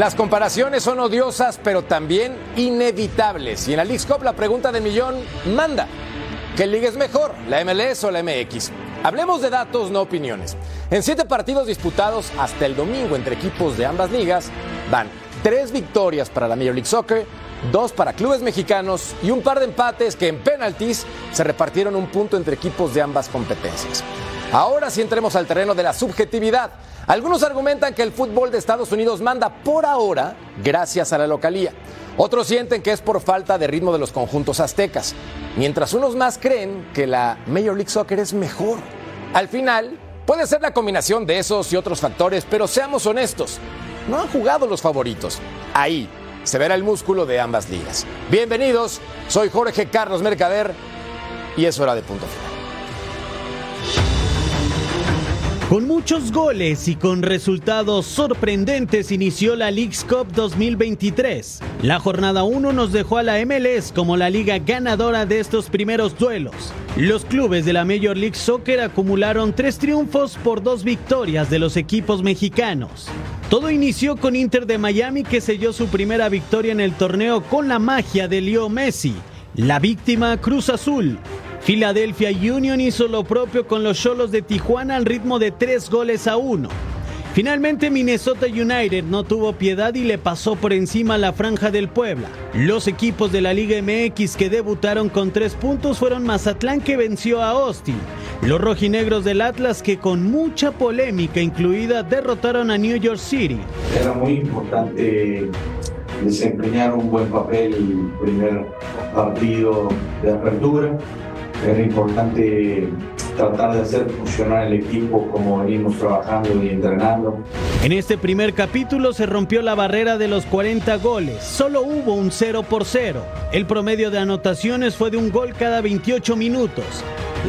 Las comparaciones son odiosas, pero también inevitables. Y en la League's Cup la pregunta del millón manda. ¿Qué liga es mejor, la MLS o la MX? Hablemos de datos, no opiniones. En siete partidos disputados hasta el domingo entre equipos de ambas ligas, van tres victorias para la Major League Soccer, dos para clubes mexicanos y un par de empates que en penaltis se repartieron un punto entre equipos de ambas competencias. Ahora sí entremos al terreno de la subjetividad. Algunos argumentan que el fútbol de Estados Unidos manda por ahora gracias a la localía. Otros sienten que es por falta de ritmo de los conjuntos aztecas, mientras unos más creen que la Major League Soccer es mejor. Al final, puede ser la combinación de esos y otros factores, pero seamos honestos, no han jugado los favoritos. Ahí se verá el músculo de ambas ligas. Bienvenidos, soy Jorge Carlos Mercader y es hora de punto final. Con muchos goles y con resultados sorprendentes inició la League's Cup 2023. La jornada 1 nos dejó a la MLS como la liga ganadora de estos primeros duelos. Los clubes de la Major League Soccer acumularon tres triunfos por dos victorias de los equipos mexicanos. Todo inició con Inter de Miami que selló su primera victoria en el torneo con la magia de Leo Messi. La víctima Cruz Azul Philadelphia Union hizo lo propio con los Cholos de Tijuana al ritmo de tres goles a uno. Finalmente Minnesota United no tuvo piedad y le pasó por encima la franja del Puebla. Los equipos de la Liga MX que debutaron con tres puntos fueron Mazatlán que venció a Austin, los rojinegros del Atlas que con mucha polémica incluida derrotaron a New York City. Era muy importante desempeñar un buen papel el primer partido de apertura era importante tratar de hacer funcionar el equipo como venimos trabajando y entrenando. En este primer capítulo se rompió la barrera de los 40 goles, solo hubo un 0 por 0. El promedio de anotaciones fue de un gol cada 28 minutos.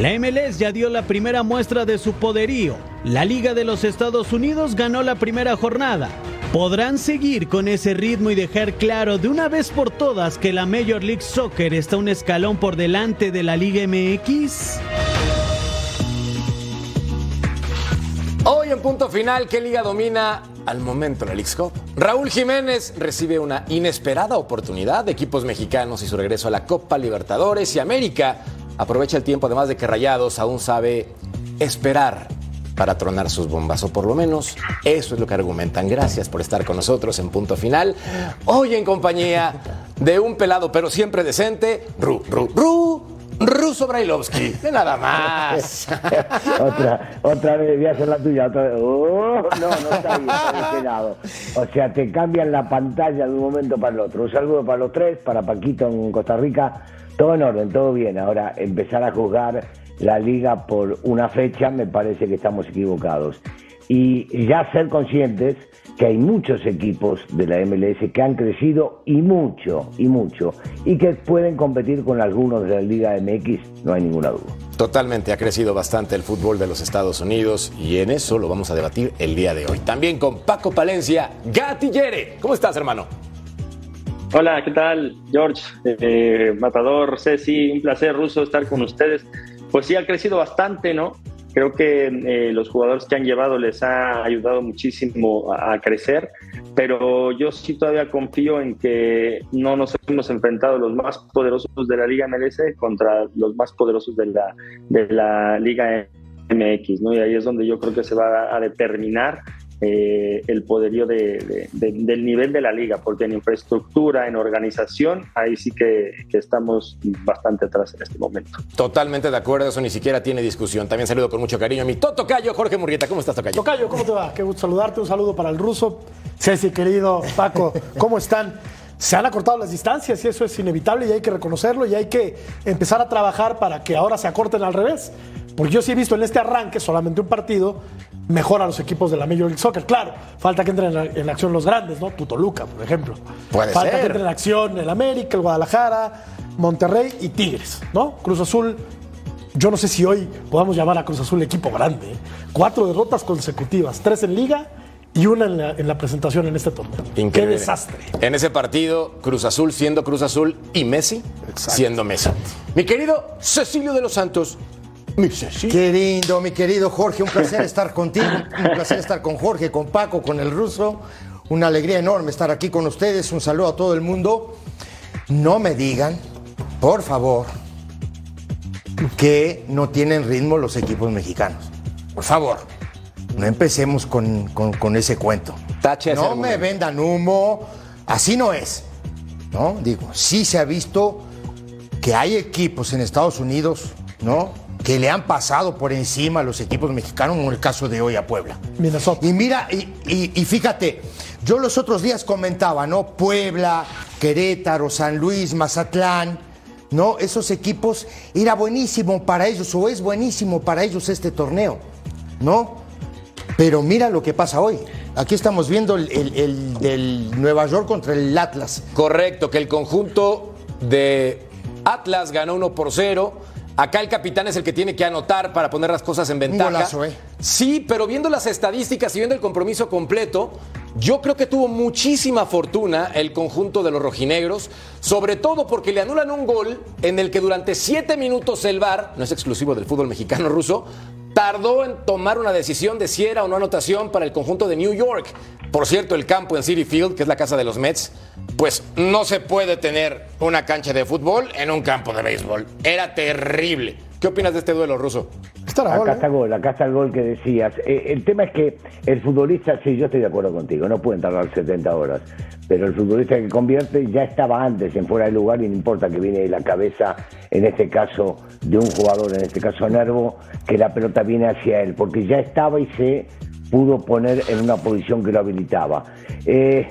La MLS ya dio la primera muestra de su poderío. La Liga de los Estados Unidos ganó la primera jornada. ¿Podrán seguir con ese ritmo y dejar claro de una vez por todas que la Major League Soccer está un escalón por delante de la Liga MX? Hoy en punto final, ¿qué liga domina al momento la League Cup? Raúl Jiménez recibe una inesperada oportunidad de equipos mexicanos y su regreso a la Copa Libertadores y América aprovecha el tiempo además de que Rayados aún sabe esperar para tronar sus bombas, o por lo menos eso es lo que argumentan. Gracias por estar con nosotros en punto final. Hoy en compañía de un pelado, pero siempre decente, Ru, Ru, Ru. Ruso Brailovsky, de nada más. otra, otra vez, voy a hacer la tuya. Otra vez. Oh, no, no está bien, está O sea, te cambian la pantalla de un momento para el otro. Un saludo para los tres, para Paquito en Costa Rica. Todo en orden, todo bien. Ahora empezar a juzgar la liga por una fecha, me parece que estamos equivocados. Y ya ser conscientes que hay muchos equipos de la MLS que han crecido y mucho, y mucho, y que pueden competir con algunos de la Liga MX, no hay ninguna duda. Totalmente, ha crecido bastante el fútbol de los Estados Unidos y en eso lo vamos a debatir el día de hoy. También con Paco Palencia, Gatillere. ¿Cómo estás, hermano? Hola, ¿qué tal, George? Eh, Matador, Ceci, un placer, Ruso, estar con ustedes pues sí ha crecido bastante, ¿no? Creo que eh, los jugadores que han llevado les ha ayudado muchísimo a, crecer, pero yo sí todavía confío en que no nos hemos enfrentado los más poderosos de la Liga MLS contra los más poderosos de la, de la Liga MX, ¿no? Y ahí es donde yo creo que se va a determinar eh, el poderío del nivel de la liga, porque en infraestructura, en organización, ahí sí que, estamos bastante atrás en este momento. Totalmente de acuerdo, eso ni siquiera tiene discusión. También saludo con mucho cariño a mi Toto Cayo, Jorge Murrieta. ¿Cómo estás, Tocayo? Tocayo, ¿cómo te va? Qué gusto saludarte. Un saludo para el ruso. Ceci, querido Paco, ¿cómo están? se han acortado las distancias y eso es inevitable y hay que reconocerlo y hay que empezar a trabajar para que ahora se acorten al revés. Porque yo sí he visto en este arranque solamente un partido mejor a los equipos de la Major League Soccer. Claro, falta que entren en, acción los grandes, ¿no? Tutoluca, por ejemplo. Puede falta que entren en acción el América, el Guadalajara, Monterrey y Tigres, ¿no? Cruz Azul. Yo no sé si hoy podamos llamar a Cruz Azul equipo grande. ¿eh? Cuatro derrotas consecutivas, tres en liga y una en la, presentación en este torneo. Increíble. Qué desastre. En ese partido, Cruz Azul siendo Cruz Azul y Messi siendo Messi. Mi querido Cecilio de los Santos, Qué lindo, mi querido Jorge, un placer estar contigo, un placer estar con Jorge, con Paco, con el ruso. una alegría enorme estar aquí con ustedes. Un saludo a todo el mundo. No me digan, por favor, que no tienen ritmo los equipos mexicanos. Por favor, no empecemos con, con- con ese cuento. Tache no me vendan humo, así no es. ¿no? Digo, sí se ha visto que hay equipos en Estados Unidos, ¿no? Que le han pasado por encima a los equipos mexicanos, como el caso de hoy a Puebla. Minnesota. Y mira, y, y- y fíjate, yo los otros días comentaba, ¿no? Puebla, Querétaro, San Luis, Mazatlán, ¿no? Esos equipos era buenísimo para ellos, o es buenísimo para ellos este torneo, ¿no? Pero mira lo que pasa hoy. Aquí estamos viendo el, el- el del Nueva York contra el Atlas. Correcto, que el conjunto de Atlas ganó 1 por 0. Acá el capitán es el que tiene que anotar para poner las cosas en ventaja. golazo, ¿eh? Sí, pero viendo las estadísticas y viendo el compromiso completo, yo creo que tuvo muchísima fortuna el conjunto de los rojinegros, sobre todo porque le anulan un gol en el que durante siete minutos el VAR, no es exclusivo del fútbol mexicano ruso, tardó en tomar una decisión de si era o no anotación para el conjunto de New York. Por cierto, el campo en City Field, que es la casa de los Mets, pues no se puede tener una cancha de fútbol en un campo de béisbol. Era terrible. ¿Qué opinas de este duelo ruso? Estará gol, Acá ¿eh? está gol, acá está el gol que decías. Eh, el tema es que el futbolista, sí, yo estoy de acuerdo contigo, no pueden tardar 70 horas, pero el futbolista que convierte ya estaba antes en fuera de lugar y no importa que viene de la cabeza, en este caso, de un jugador, en este caso Nervo, que la pelota viene hacia él, porque ya estaba y se pudo poner en una posición que lo habilitaba. Eh,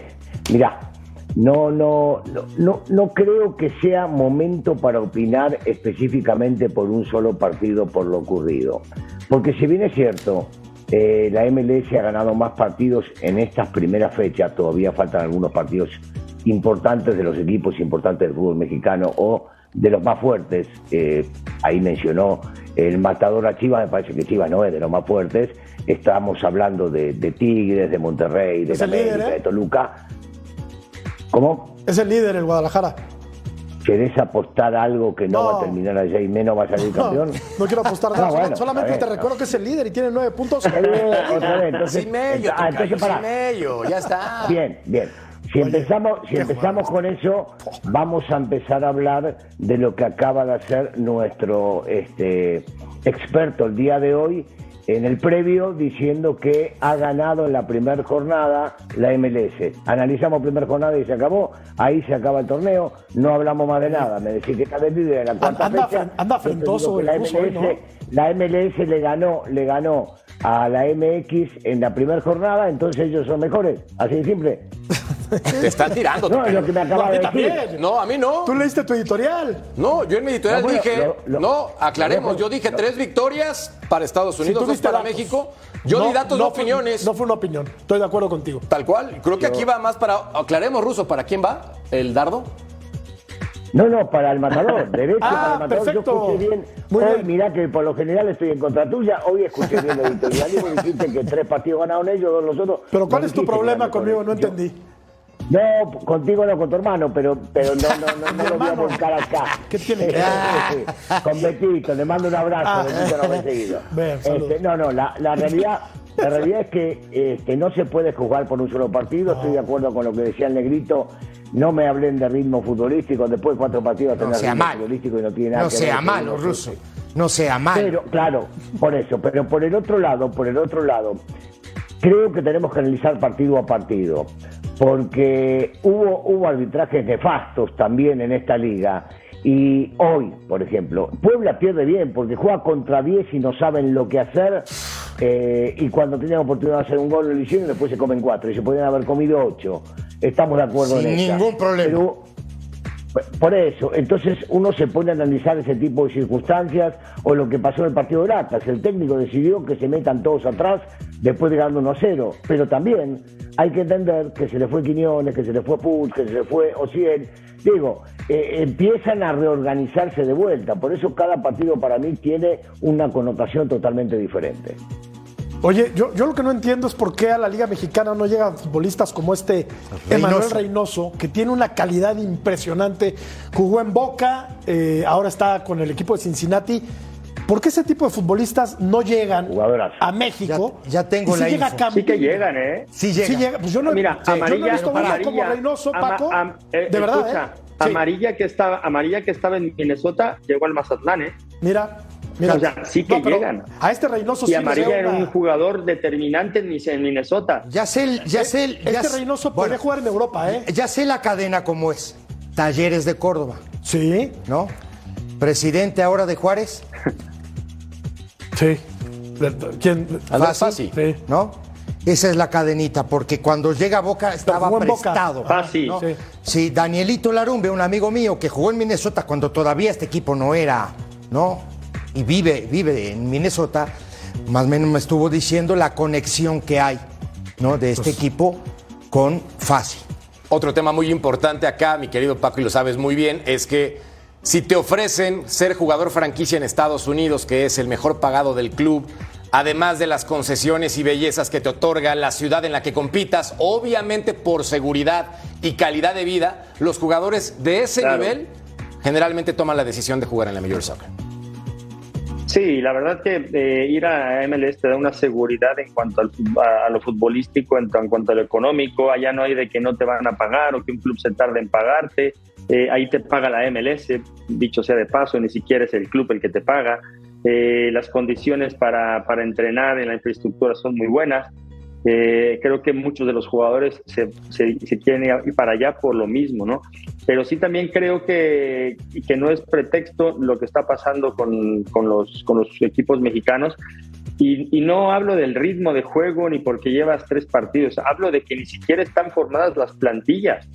mirá, no, no, no, no, no creo que sea momento para opinar específicamente por un solo partido por lo ocurrido. Porque si bien es cierto, eh, la MLS ha ganado más partidos en estas primeras fechas, todavía faltan algunos partidos importantes de los equipos importantes del fútbol mexicano o de los más fuertes. eh, ahí mencionó el matador a Chivas, me parece que Chivas no es de los más fuertes. Estamos hablando de, de Tigres, de Monterrey, de líder, América, ¿eh? de Toluca. ¿Cómo? Es el líder el Guadalajara. ¿Querés apostar algo que no, No. va a terminar allá y menos va a salir campeón? No quiero apostar nada. Ah, bueno, Solamente está te recuerdo que es el líder y tiene nueve puntos. Vez, entonces, Sin medio, ah, entonces pará. sin medio, ya está. Bien, bien. Si empezamos, si empezamos con eso, vamos a empezar a hablar de lo que acaba de hacer nuestro este, experto el día de hoy en el previo diciendo que ha ganado en la primera jornada la MLS. Analizamos primera jornada y se acabó, ahí se acaba el torneo, no hablamos más de nada. Me decís que está de líder en la cuarta Anda fecha. anda digo frentoso la hoy, MLS, la MLS le ganó, le ganó a la MX en la primera jornada, entonces ellos son mejores. Así de simple. Te están tirando. No, es tocayo. lo que me No, acaba a mí de decir. también. No, a mí no. Tú leíste tu editorial. No, yo en mi editorial No, bueno, dije, lo- lo- no, aclaremos, lo- yo dije lo- tres victorias para Estados Si Unidos, tú dos para datos. México. Yo di datos, no, opiniones. No fue una opinión. Estoy de acuerdo contigo. Tal cual. Creo que aquí va más para. Aclaremos, Ruso, ¿para quién va? ¿El dardo? No, no, para el matador, derecho Ah, para el matador. perfecto. Yo escuché bien. Muy hoy, bien. mirá que por lo general estoy en contra tuya. Hoy escuché bien la editorial y vos dijiste que tres partidos ganaron ellos, dos los otros. Pero ¿cuál No es tu problema conmigo? No. Yo- entendí. No, contigo no, con tu hermano, pero, pero no, no, no, no lo voy a volcar acá. ¿Qué tiene que Eh, ver? eh, eh, Con Betito, le mando un abrazo, Ah. Betito no me ha seguido. Este, no, no, la, la realidad, la realidad es que este, no se puede jugar por un solo partido, estoy de acuerdo con lo que decía el negrito. No me hablen de ritmo futbolístico, después de cuatro partidos No tener sea ritmo mal. futbolístico y no tiene nada No que ver sea con malo, ruso. No sea malo. Pero, claro, por eso. Pero por el otro lado, por el otro lado, creo que tenemos que analizar partido a partido. Porque hubo, hubo arbitrajes nefastos también en esta liga. Y hoy, por ejemplo, Puebla pierde bien porque juega contra 10 y no saben lo que hacer. eh, y cuando tenían oportunidad de hacer un gol lo hicieron y después se comen cuatro. Y se podrían haber comido ocho. Estamos de acuerdo Sin en esa. ningún problema. Pero por eso, entonces uno se pone a analizar ese tipo de circunstancias o lo que pasó en el partido de Atlas. El técnico decidió que se metan todos atrás después de ganar 1 a 0. Pero también hay que entender que se le fue Quiñones, que se le fue Puig, que se le fue Ociel. Digo, eh, empiezan a reorganizarse de vuelta. Por eso cada partido para mí tiene una connotación totalmente diferente. Oye, yo, yo lo que no entiendo es por qué a la Liga Mexicana no llegan futbolistas como este Emanuel Reynoso. Reynoso, que tiene una calidad impresionante. Jugó en Boca, eh, ahora está con el equipo de Cincinnati. ¿Por qué ese tipo de futbolistas no llegan a México? Ya- ya tengo y si la llega info. Campillo? Sí que llegan, ¿eh? Sí llega. Sí llega. Pues yo no, Mira, sí, yo no he amarilla, visto amarilla, como Reynoso, ama- Paco. am- eh, de verdad, escucha, ¿eh? Amarilla que estaba, amarilla que estaba en Minnesota llegó al Mazatlán, ¿eh? Mira, mira. O sea, sí que llegan. A este Reynoso Y sí amarilla era una- un jugador determinante en Minnesota. Ya sé, el- ya sé, el- ya Este sé- Reynoso bueno, puede jugar en Europa, ¿eh? Ya sé la cadena como es. Talleres de Córdoba, Sí, ¿no? Presidente ahora de Juárez, sí. ¿Quién? Fácil. Fassi. Sí. ¿no? Esa es la cadenita, porque cuando llega a Boca estaba Boca. prestado. Fácil. ¿no? Sí. Sí, Danielito Larumbe, un amigo mío que jugó en Minnesota cuando todavía este equipo no era, ¿no? Y vive, vive en Minnesota, más o menos me estuvo diciendo la conexión que hay, ¿no? De este equipo con Fácil. Otro tema muy importante acá, mi querido Paco, y lo sabes muy bien, es que si te ofrecen ser jugador franquicia en Estados Unidos, que es el mejor pagado del club, además de las concesiones y bellezas que te otorga la ciudad en la que compitas, obviamente por seguridad y calidad de vida, los jugadores de ese Claro. nivel generalmente toman la decisión de jugar en la Major Soccer. Sí, la verdad que eh, ir a MLS te da una seguridad en cuanto al a lo futbolístico, en, en cuanto a lo económico. Allá no hay de que no te van a pagar o que un club se tarde en pagarte. Eh, ahí te paga la MLS, dicho sea de paso, ni siquiera es el club el que te paga. Eh, las condiciones para, para entrenar en la infraestructura son muy buenas. Eh, creo que muchos de los jugadores se, se- se quieren ir para allá por lo mismo, ¿no? Pero sí también creo que, que no es pretexto lo que está pasando con, con los, con los equipos mexicanos. Y, y no hablo del ritmo de juego ni porque llevas tres partidos, hablo de que ni siquiera están formadas las plantillas.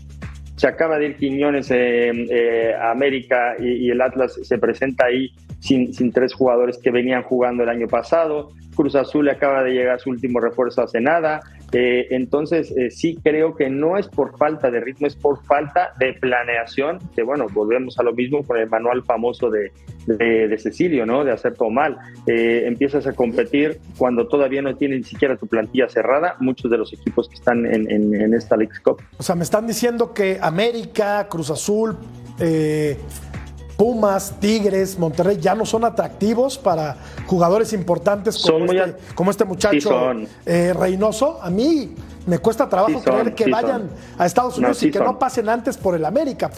Se acaba de ir Quiñones eh, eh, a América y, y el Atlas se presenta ahí sin, sin tres jugadores que venían jugando el año pasado. Cruz Azul acaba de llegar su último refuerzo hace nada. Eh, entonces, eh, sí creo que no es por falta de ritmo, es por falta de planeación. Que bueno, volvemos a lo mismo con el manual famoso de, de, de Cecilio, ¿no? De hacer todo mal. Eh, empiezas a competir cuando todavía no tienes ni siquiera tu plantilla cerrada. Muchos de los equipos que están en, en, en esta League Cup. O sea, me están diciendo que América, Cruz Azul, eh, Pumas, Tigres, Monterrey ya no son atractivos para jugadores importantes como, Son este, como este muchacho Sí son. eh, Reynoso. A mí me cuesta trabajo Sí son, creer que sí vayan son. a Estados No, Unidos sí y que son. no pasen antes por el América.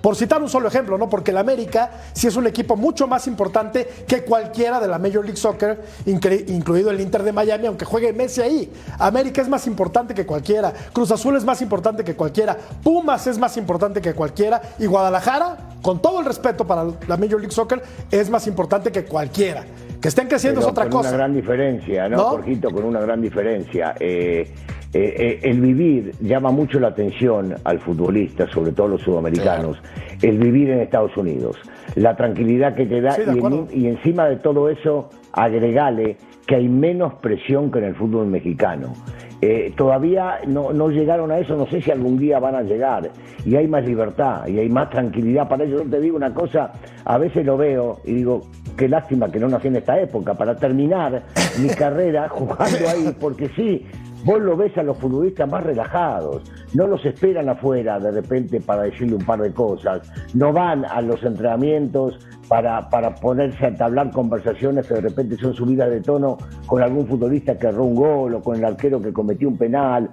Por citar un solo ejemplo, ¿no? Porque el América sí es un equipo mucho más importante que cualquiera de la Major League Soccer, incluido el Inter de Miami, aunque juegue Messi ahí. América es más importante que cualquiera. Cruz Azul es más importante que cualquiera. Pumas es más importante que cualquiera. Y Guadalajara, con todo el respeto para la Major League Soccer, es más importante que cualquiera. Que estén creciendo Pero es otra con cosa. una gran diferencia, ¿no, ¿No? Jorgito? Con una gran diferencia. Eh, eh, eh, el vivir llama mucho la atención al futbolista, sobre todo los sudamericanos. El vivir en Estados Unidos. La tranquilidad que te da Sí, de y, acuerdo. en- y encima de todo eso, agregale que hay menos presión que en el fútbol mexicano. Eh, todavía no, no llegaron a eso, no sé si algún día van a llegar. Y hay más libertad y hay más tranquilidad para ellos. Yo te digo una cosa, a veces lo veo y digo, qué lástima que no nací en esta época, para terminar mi carrera jugando ahí, porque sí, vos lo ves a los futbolistas más relajados, no los esperan afuera de repente para decirle un par de cosas, no van a los entrenamientos para, para ponerse a entablar conversaciones que de repente son subidas de tono con algún futbolista que erró un gol o con el arquero que cometió un penal,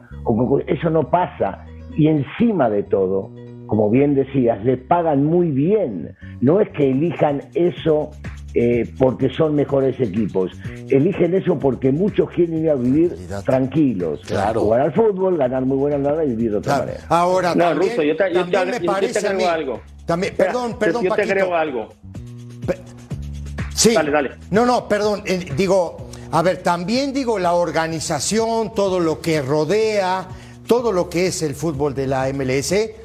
eso no pasa. Y encima de todo, como bien decías, le pagan muy bien. No es que elijan eso eh, porque son mejores equipos. Eligen eso porque muchos quieren ir a vivir tranquilos. Claro. Jugar al fútbol, ganar muy buena nada y vivir de otra Claro. manera. Ahora, No, también, Russo, yo te, yo te, también agre- me yo te parece a mí- algo. También, Espera, perdón, yo- perdón, Yo te agrego algo. Sí. Dale, dale. No, no, perdón. eh, digo, a ver, también digo la organización, todo lo que rodea, todo lo que es el fútbol de la MLS,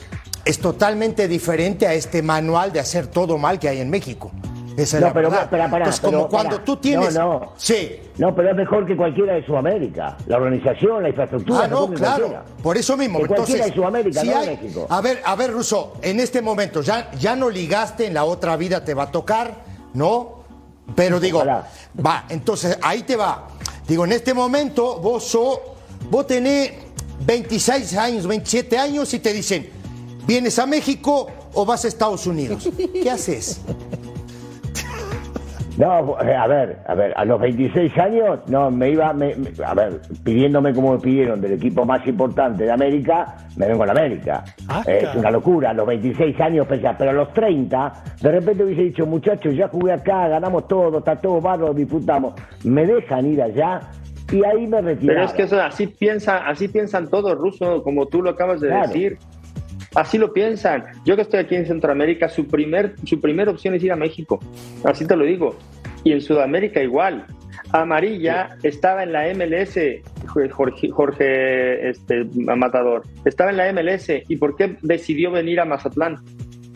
es totalmente diferente a este manual de hacer todo mal que hay en México. Esa es No, la pero, verdad. Entonces, como cuando tú tienes. No, no. Sí. No, pero es mejor que cualquiera de Sudamérica. La organización, la infraestructura. Ah, no, claro. cualquiera. Por eso mismo. Que cualquiera Entonces, de Sudamérica, si no de hay- México. A ver, a ver, Russo, en este momento, ya, ya no ligaste, en la otra vida te va a tocar, ¿no? Pero digo, Ojalá. va, entonces ahí te va. Digo, en este momento vos sos, vos tenés 26 años, 27 años y te dicen, ¿vienes a México o vas a Estados Unidos? ¿Qué haces? No, eh, a ver, a ver, a los 26 años, no, me iba, me- me- a ver, pidiéndome como me pidieron del equipo más importante de América, me vengo a la América. Ah, Eh, es claro. una locura, a los 26 años pensar, pero a los 30, de repente hubiese dicho, muchachos, ya jugué acá, ganamos todo, está todo bárbaro, disfrutamos, me dejan ir allá y ahí me retiro. Pero es que eso así piensa, así piensan todos, Ruso, como tú lo acabas de Claro. decir. Así lo piensan. Yo que estoy aquí en Centroamérica, su primer, su primera opción es ir a México. Así te lo digo. Y en Sudamérica igual. Amarilla estaba en la MLS, Jorge, Jorge este, Matador. Estaba en la MLS. ¿Y por qué decidió venir a Mazatlán?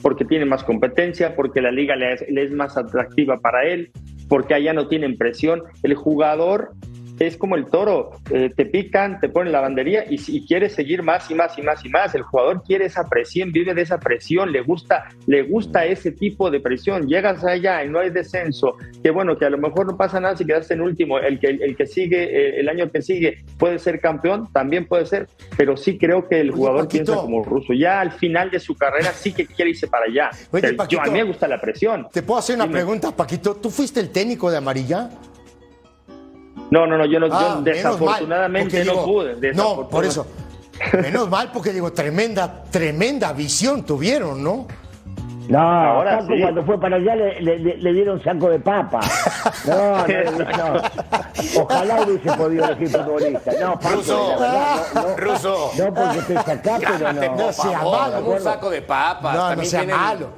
Porque tiene más competencia, porque la liga le es, le es más atractiva para él, porque allá no tienen presión. El jugador es como el toro, eh, te pican, te ponen la bandería y, si- y quieres seguir más y más y más y más. El jugador quiere esa presión, vive de esa presión, le gusta, le gusta ese tipo de presión. Llegas allá y no hay descenso, que bueno, que a lo mejor no pasa nada si quedaste en último. El que, el que sigue, eh, el año que sigue, puede ser campeón, también puede ser, pero sí creo que el Oye, jugador Paquito. piensa como ruso. Ya al final de su carrera sí que quiere irse para allá. Oye, yo, Paquito, a mí me gusta la presión. Te puedo hacer una Dime. pregunta, Paquito. ¿Tú fuiste el técnico de Amarilla? No, no, no, yo, no, yo Ah, mal, desafortunadamente no digo, pude. No, por eso. Menos mal, porque digo, tremenda, tremenda visión tuvieron, ¿no? No, Ahora Paco sí. cuando fue para allá le, le- le- dieron saco de papa. No, no, no. Ojalá hubiese podido elegir futbolista. No, Paco, Ruso, verdad, no, no. Ruso. No porque estés acá, pero no. no sea malo, un saco de papas. No, no sea tienen malo.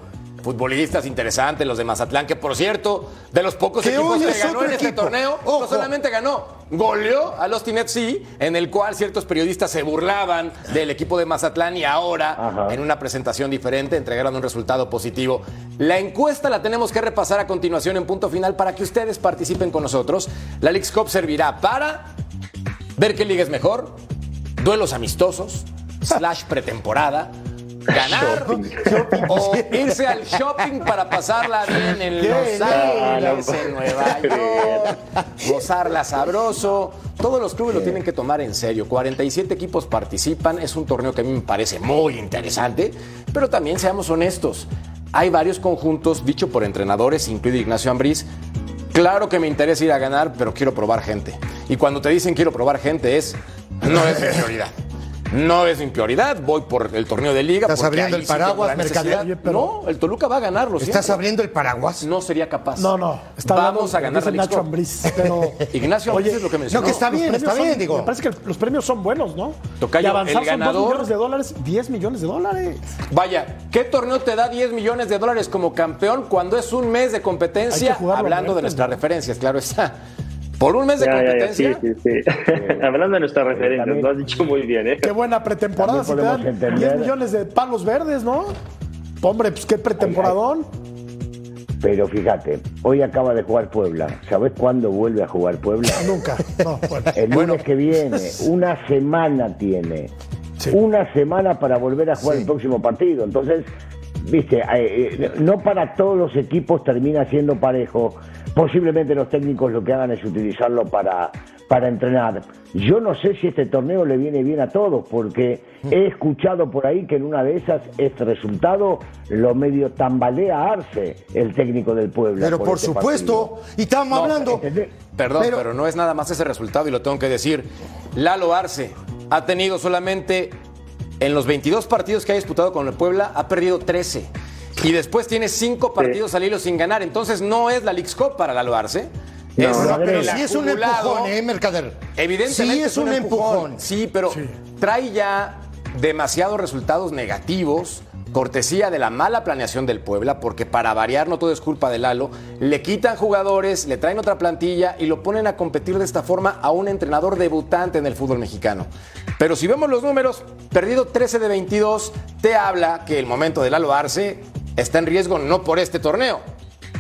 Futbolistas interesantes, los de Mazatlán, que por cierto, de los pocos Que equipos que ganó en este equipo. torneo, no solamente ganó, goleó a los FC, en el cual ciertos periodistas se burlaban del equipo de Mazatlán y ahora, Ajá. en una presentación diferente, entregaron un resultado positivo. La encuesta la tenemos que repasar a continuación en punto final para que ustedes participen con nosotros. La Leagues Cup servirá para ver qué liga es mejor, duelos amistosos, slash pretemporada, ganar o irse al shopping para pasarla bien en Los Ángeles, en Nueva York, gozarla sabroso. Todos los clubes lo tienen que tomar en serio. 47 equipos participan, es un torneo que a mí me parece muy interesante, pero también seamos honestos. Hay varios conjuntos, dicho por entrenadores, incluido Ignacio Ambriz, Claro que me interesa ir a ganar, pero quiero probar gente. Y cuando te dicen quiero probar gente es, no es mi prioridad. No es mi prioridad, voy por el torneo de liga. ¿Estás porque abriendo el paraguas, la necesidad. Mercader? Oye, pero- No, el Toluca va a ganarlo ¿Estás siempre. abriendo el paraguas? No sería capaz. No, no. Está Vamos hablando, a ganar la Nacho. Ambriz, pero... Ignacio Ambriz Oye, es lo que No, mencionó. que está bien, está bien, son- digo. Me parece que los premios son buenos, ¿no? Tocayo, y avanzar el son ganador- 2 millones de dólares, 10 millones de dólares. Vaya, ¿qué torneo te da 10 millones de dólares como campeón cuando es un mes de competencia? jugarlo Hablando de nuestras ¿no? referencias, claro está. Por un mes de Ya, ya, ya, sí, competencia. sí, sí. Hablando de nuestras referencias, también- lo has dicho muy bien, ¿eh? Qué buena pretemporada. Si te También dan podemos 10 entender- millones de palos verdes, ¿no? Hombre, pues qué pretemporadón. Pero fíjate, hoy acaba de jugar Puebla. ¿Sabés cuándo vuelve a jugar Puebla? Nunca. No, bueno. El lunes que viene. Una semana tiene. Sí. Una semana para volver a jugar Sí. el próximo partido. Entonces, viste, eh, eh, no para todos los equipos termina siendo parejo. Posiblemente los técnicos lo que hagan es utilizarlo para, para entrenar. Yo no sé si este torneo le viene bien a todos, porque he escuchado por ahí que en una de esas este resultado lo medio tambalea a Arce, el técnico del Puebla. Pero por este supuesto, partido. y estábamos hablando. ¿Entendés? Perdón, pero, Pero- no es nada más ese resultado y lo tengo que decir. Lalo Arce ha tenido solamente en los 22 partidos que ha disputado con el Puebla, ha perdido 13. Y después tiene 5 partidos al hilo sin ganar. Entonces no es la Leagues Cup para Lalo Arce. No, Es no, pero el sí es un empujón, ¿eh, Mercader? Evidentemente Sí es un empujón. Sí, pero trae ya demasiados resultados negativos, cortesía de la mala planeación del Puebla, porque para variar no todo es culpa de Lalo, le quitan jugadores, le traen otra plantilla y lo ponen a competir de esta forma a un entrenador debutante en el fútbol mexicano. Pero si vemos los números, perdido 13 de 22, te habla que el momento de Lalo Arce está en riesgo no por este torneo,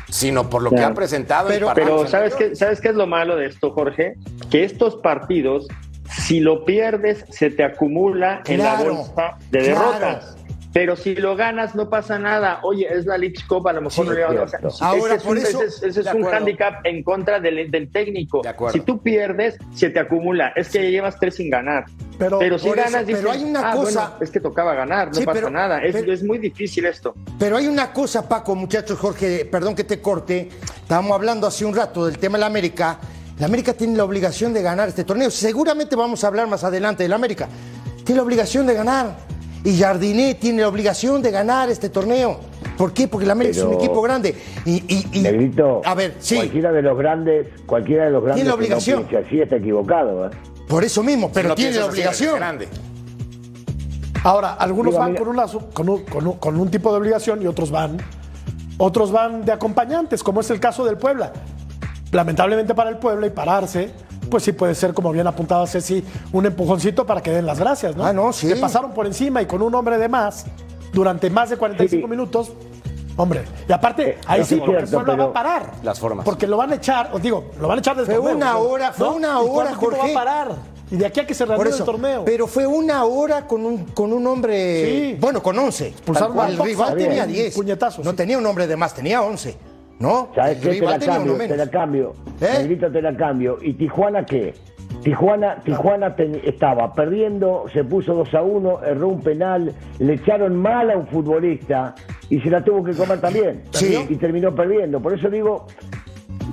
sino por lo que ha presentado Pero- en Pero ¿sabes qué. ¿sabes qué es lo malo de esto, Jorge? Que estos partidos, si lo pierdes, se te acumula en la bolsa de claro. derrotas. Pero si lo ganas no pasa nada. Oye, es la League Cup, a lo mejor Sí, no le va- o cierto. sea, Ahora, ese es por un, eso- ese es- ese es De un acuerdo. handicap en contra del, del técnico. De acuerdo. Si tú pierdes, se te acumula. Es que ya llevas tres sin ganar. Pero- Pero, si por eso, ganas, pero hay una "Ah, cosa- bueno, es que tocaba ganar, no Sí, pasa pero- nada. Es, pero- es muy difícil esto. Pero hay una cosa, Paco, muchachos, Jorge, perdón que te corte. Estábamos hablando hace un rato del tema de la América. La América tiene la obligación de ganar este torneo. Seguramente vamos a hablar más adelante de la América. Tiene la obligación de ganar. Y Jardiné tiene la obligación de ganar este torneo. ¿Por qué? Porque la América es un Pero- equipo grande. Y, y- y- Negrito, a ver, sí, cualquiera de los grandes, cualquiera de los grandes Tiene la que no obligación. así está equivocado. ¿eh? por eso mismo, pero No tiene la obligación. grande. Ahora, algunos Digo, van mira- con, una su- con, un, con un- con un tipo de obligación y otros van, otros van de acompañantes, como es el caso del Puebla. Lamentablemente para el Puebla y pararse, pues sí puede ser, como bien apuntaba Ceci, un empujoncito para que den las gracias, ¿no? Ah, no, sí. Que pasaron por encima y con un hombre de más durante más de 45 Sí. minutos. Hombre, y aparte, Eh, ahí no, sí, porque el Puebla va a parar. Las formas. Porque lo van a echar, os digo, lo van a echar del Fue torneo. una ¿no? hora, fue una ¿Y hora, Jorge? va a parar? Y de aquí a que se reanude el torneo. pero fue una hora con un, con un hombre, Sí. bueno, con 11. Expulsaron a el Fox, rival está bien. tenía 10. Puñetazos, no sí. tenía un hombre de más, tenía 11. ¿No? ¿Sabes qué? Te la cambio, te la cambio. ¿Eh? Negrito, te la cambio. ¿Y Tijuana qué? Tijuana, Tijuana ten- estaba perdiendo, se puso 2 a 1, erró un penal, le echaron mal a un futbolista y se la tuvo que comer también. Sí. Y terminó perdiendo. Por eso digo,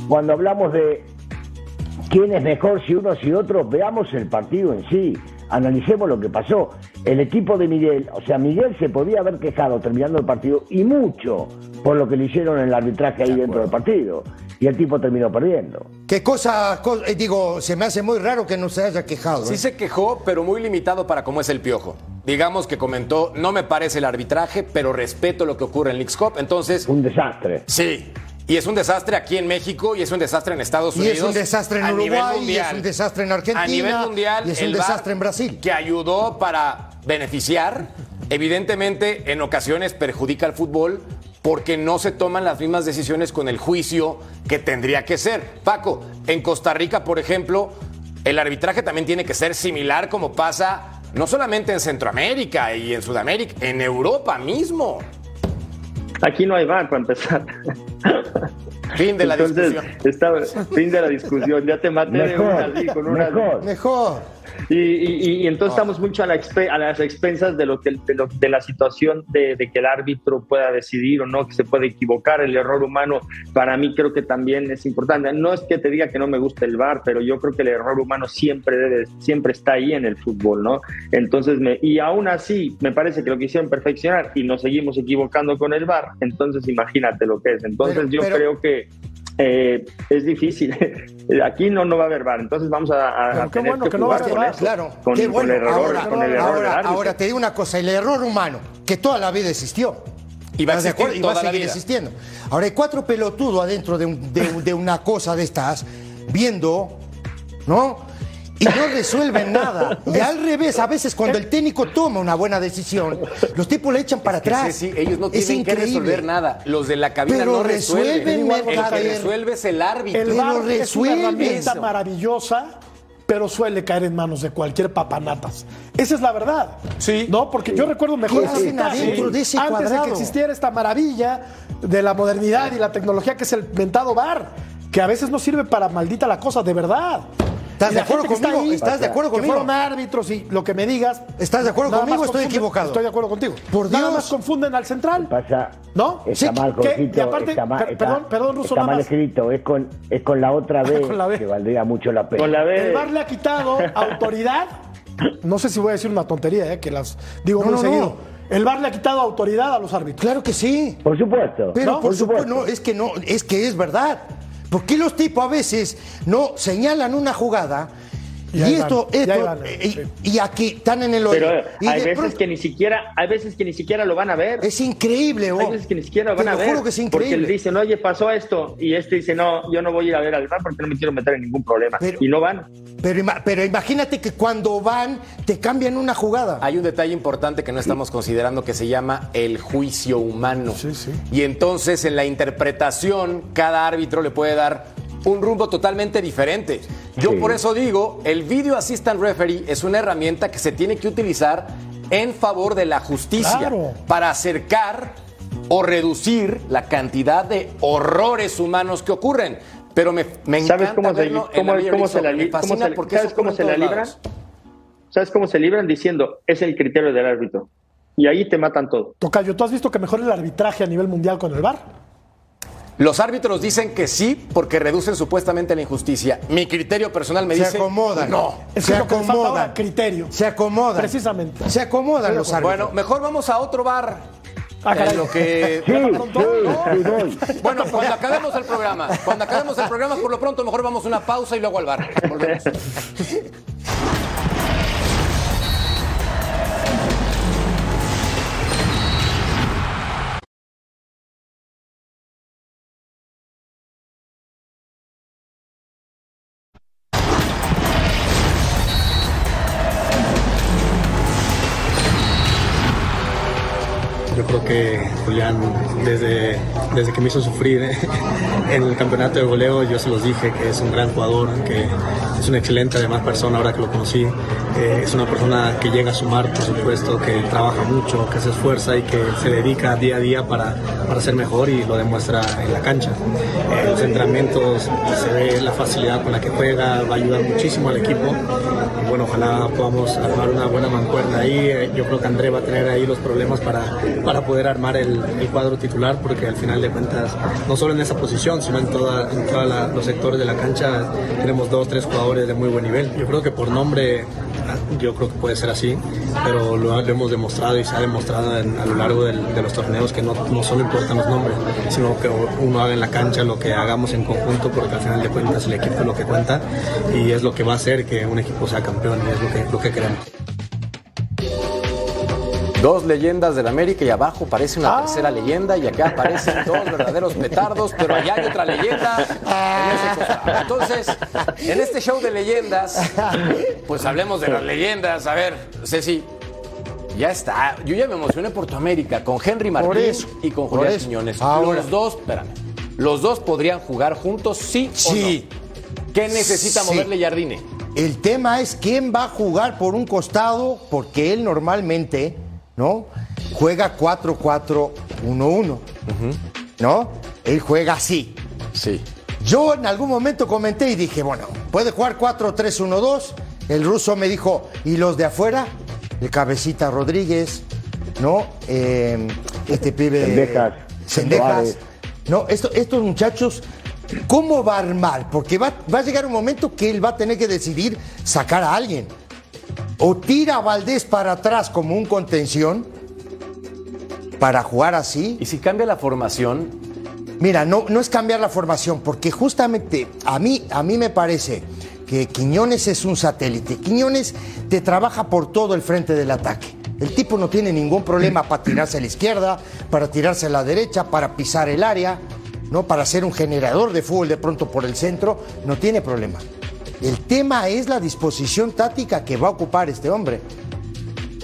cuando hablamos de quién es mejor, si uno si otro, veamos el partido en sí, analicemos lo que pasó. El equipo de Miguel, o sea, Miguel se podía haber quejado terminando el partido y mucho por lo que le hicieron en el arbitraje ahí dentro del partido. Y el tipo terminó perdiendo. Qué cosa, co- eh, digo, se me hace muy raro que no se haya quejado. Sí ¿eh? se quejó, pero muy limitado para cómo es el piojo. Digamos que comentó, no me parece el arbitraje, pero respeto lo que ocurre en Leagues Cup. Entonces, Un desastre. sí. Y es un desastre aquí en México y es un desastre en Estados Y Unidos. es un desastre en Uruguay, y es un desastre en Argentina, A nivel mundial. y es un desastre en Brasil. Que ayudó para beneficiar, evidentemente en ocasiones perjudica al fútbol porque no se toman las mismas decisiones con el juicio que tendría que ser. Paco, en Costa Rica, por ejemplo, el arbitraje también tiene que ser similar como pasa no solamente en Centroamérica y en Sudamérica, en Europa mismo. Aquí no hay VAR para empezar. Fin de la Entonces, discusión. está, fin de la discusión. Ya te maté de Mejor, una así, con una. mejor. Mejor. Y, y- y entonces estamos mucho a, la expe- a las expensas de, lo que, de, lo- de la situación de, de que el árbitro pueda decidir o no, que se puede equivocar. El error humano, para mí, creo que también es importante. No es que te diga que no me gusta el VAR, pero yo creo que el error humano siempre debe, siempre está ahí en el fútbol, ¿no? Entonces, me, y aún así, me parece que lo quisieron perfeccionar y nos seguimos equivocando con el VAR. Entonces, imagínate lo que es. Entonces, Pero- yo pero- creo que eh, es difícil. Aquí no, no va a haber VAR. Entonces, vamos a, a- qué tener bueno que que no va a con eso. Claro, con, qué con bueno. el error, ahora, con el error ahora, árbitro. ahora te digo una cosa, el error humano, que toda la vida existió. Y va a ¿Estás de existir acuerdo? Y va a toda la seguir existiendo. Ahora hay cuatro pelotudos adentro de, un- de- de una cosa de estas, viendo, ¿no? Y no resuelven nada. Y al revés, a veces cuando el técnico toma una buena decisión, los tipos le echan para Que atrás. sí, sí, ellos no Es tienen que resolver nada. Los de la cabina Pero no resuelven. resuelven, El que resuelve es el árbitro. El Pero VAR es una resuelve herramienta eso. maravillosa, pero suele caer en manos de cualquier papanatas. Esa es la verdad. Sí. No, porque yo recuerdo mejor ¿Qué hacen adentro de ese antes de que existiera esta maravilla de la modernidad y la tecnología que es el mentado VAR, que a veces no sirve para maldita la cosa, de verdad. ¿Estás de acuerdo que conmigo? ahí, ¿Estás de acuerdo que conmigo? fueron árbitros y lo que me digas. ¿Estás de acuerdo nada conmigo o estoy equivocado? Estoy de acuerdo contigo. Por Nada Dios. más confunden al central. Pasa, ¿No? Está Sí, mal, que- Jorgito, y aparte, está mal, está- perdón, perdón, Russo, está nada mal escrito, es con, es con la otra B, Con la B. que valdría mucho la pena. Con la B. El VAR le ha quitado autoridad. No sé si voy a decir una tontería, eh, que las digo No, muy no, seguido. no. El VAR le ha quitado autoridad a los árbitros. Claro que sí. Por supuesto. Pero ¿No? por supuesto, no, es que no, es que es verdad. ¿Por qué los tipos a veces no señalan una jugada y, esto, van, esto, van, y, sí. y aquí están en el hoyo? Pero Y hay de veces pronto- que ni siquiera, hay veces que ni siquiera lo van a ver. es increíble, oh. Hay veces que ni siquiera lo van Te a lo ver. juro que es Porque increíble. le dicen, oye, pasó esto. Y este dice, no, yo no voy a ir a ver al bar porque no me quiero meter en ningún problema. Pero- y no van. Pero, pero imagínate que cuando van te cambian una jugada. Hay un detalle importante que no estamos considerando que se llama el juicio humano. Sí, sí. Y entonces en la interpretación cada árbitro le puede dar un rumbo totalmente diferente. Yo Sí. por eso digo, el Video Assistant Referee es una herramienta que se tiene que utilizar en favor de la justicia Claro. para acercar o reducir la cantidad de horrores humanos que ocurren. Pero me, me ¿Sabes encanta cómo se, en cómo, la cómo se la. Me cómo fascina se- porque ¿sabes cómo se la libran? lados. ¿Sabes cómo se libran? Diciendo, es el criterio del árbitro. Y ahí te matan todo. Tocayo, ¿tú has visto que mejora el arbitraje a nivel mundial con el VAR? Los árbitros dicen que sí porque reducen supuestamente la injusticia. Mi criterio personal me Se dice acomodan. no. Es se que lo que les falta acomodan. criterio. Se acomodan. Precisamente. Se acomodan los árbitros. Bueno, mejor vamos a otro bar. Ah. En lo que Sí, sí, sí. Bueno, cuando acabemos el programa, cuando acabemos el programa, por lo pronto mejor vamos a una pausa y luego al bar. Volvemos. Desde, desde que me hizo sufrir eh, en el campeonato de goleo, yo se los dije que es un gran jugador, que es una excelente además persona ahora que lo conocí. Eh, es una persona que llega a sumar, por supuesto, que trabaja mucho, que se esfuerza y que se dedica día a día para, para ser mejor y lo demuestra en la cancha. En los entrenamientos se ve la facilidad con la que juega, va a ayudar muchísimo al equipo. Y bueno, ojalá podamos armar una buena mancuerna ahí. Eh, Yo creo que André va a tener ahí los problemas para, para poder armar el, el cuadro titular, porque al final de cuentas, no solo en esa posición, sino en todos en toda los sectores de la cancha, tenemos dos, tres jugadores de muy buen nivel. Yo creo que por nombre, yo creo que puede ser así, pero lo, lo hemos demostrado y se ha demostrado en- a lo largo del- de los torneos que no, no solo importan los nombres, sino que uno haga en la cancha lo que hagamos en conjunto, porque al final de cuentas el equipo es lo que cuenta y es lo que va a hacer que un equipo sea campeón y es lo que, lo que queremos. Dos leyendas del América y abajo parece una Ah. tercera leyenda y acá aparecen dos verdaderos petardos, pero allá hay otra leyenda en ese. Entonces, en este show de leyendas, pues hablemos de las leyendas. A ver, Ceci, ya está. Yo ya me emocioné por tu América con Henry Martín eso, y con Julián. Quiñones. Ahora. Los dos, espérame, los dos podrían jugar juntos, sí, Sí. o no. ¿Qué necesita Sí. moverle Jardine? El tema es quién va a jugar por un costado, porque él normalmente, ¿no? Juega 4-4-1-1, ¿no? Él juega así. Sí. Yo en algún momento comenté y dije, bueno, puede jugar 4-3-1-2. El ruso me dijo, ¿y los de afuera? El cabecita Rodríguez, ¿no? Eh, este pibe. Sendejas, Sendejas. No, esto- estos muchachos, ¿cómo va a armar? Porque va, va a llegar un momento que él va a tener que decidir sacar a alguien. O tira a Valdés para atrás como un contención para jugar así. Y si cambia la formación, Mira, no, no es cambiar la formación, porque justamente a mí, a mí me parece que Quiñones es un satélite. Quiñones te trabaja por todo el frente del ataque. El tipo no tiene ningún problema para tirarse a la izquierda, para tirarse a la derecha, para pisar el área, ¿no? para ser un generador de fútbol de pronto por el centro, no tiene problema. El tema es la disposición táctica que va a ocupar este hombre.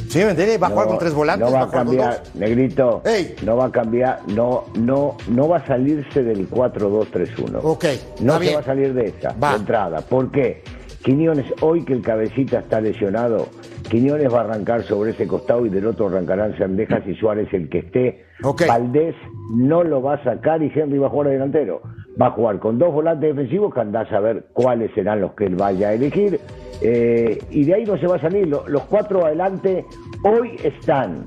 ¿Sí me entiendes? Va a jugar con tres volantes, No va a cambiar, negrito. Ey. No va a cambiar, no, no, no va a salirse del 4-2-3-1. Ok, No se bien. va a salir de esa, Va. de entrada. ¿Por qué? Quiñones, hoy que el cabecita está lesionado, Quiñones va a arrancar sobre ese costado y del otro arrancarán Sandejas y Suárez el que esté. Ok. Valdés no lo va a sacar y Henry va a jugar de delantero. Va a jugar con dos volantes defensivos que andás a ver cuáles serán los que él vaya a elegir. Eh, y de ahí no se va a salir. Lo- Los cuatro adelante hoy están.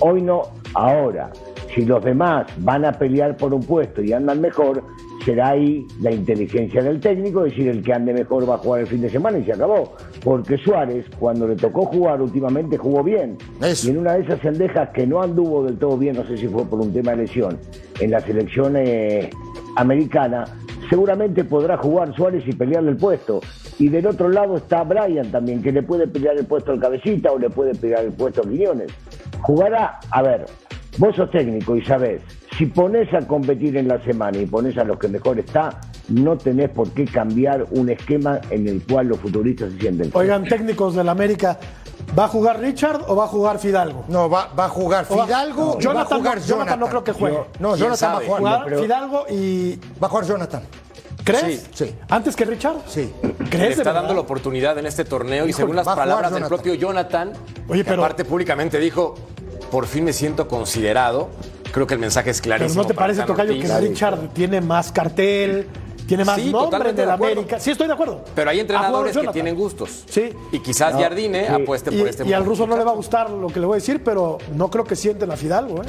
Hoy no, ahora. Si los demás van a pelear por un puesto y andan mejor, será ahí la inteligencia del técnico, es decir, el que ande mejor va a jugar el fin de semana y se acabó. Porque Suárez, cuando le tocó jugar últimamente, jugó bien. Eso. Y en una de esas sendejas que no anduvo del todo bien, no sé si fue por un tema de lesión, en la selección eh, americana, seguramente podrá jugar Suárez y pelearle el puesto. Y del otro lado está Brian también, que le puede pelear el puesto al cabecita o le puede pelear el puesto a Quiñones. Jugará, a ver, vos sos técnico y sabés, si pones a competir en la semana y pones a los que mejor está, no tenés por qué cambiar un esquema en el cual los futuristas se sienten. Oigan, técnicos del América, ¿va a jugar Richard o va a jugar Fidalgo? No, va, va a jugar Fidalgo y va a Jonathan, no, Jonathan. Jonathan no creo que juegue. No, ¿Quién Jonathan va a jugar. Jugar pero- Fidalgo y Va a jugar Jonathan. ¿Crees? Sí. Sí. ¿Antes que Richard? Sí. Le ¿Crees de está dando la oportunidad en este torneo y según las palabras del propio Jonathan, Oye, que pero- aparte públicamente dijo, por fin me siento considerado, creo que el mensaje es Pero clarísimo. ¿no te parece, Tocayo, que Richard tiene más cartel, tiene más Sí, nombre de acuerdo. América? Sí, estoy de acuerdo. Pero hay entrenadores que tienen gustos. Sí. Y quizás Jardine sí. apueste Y, por este y al ruso no le va a gustar lo que le voy a decir, pero no creo que sienten a Fidalgo, ¿eh?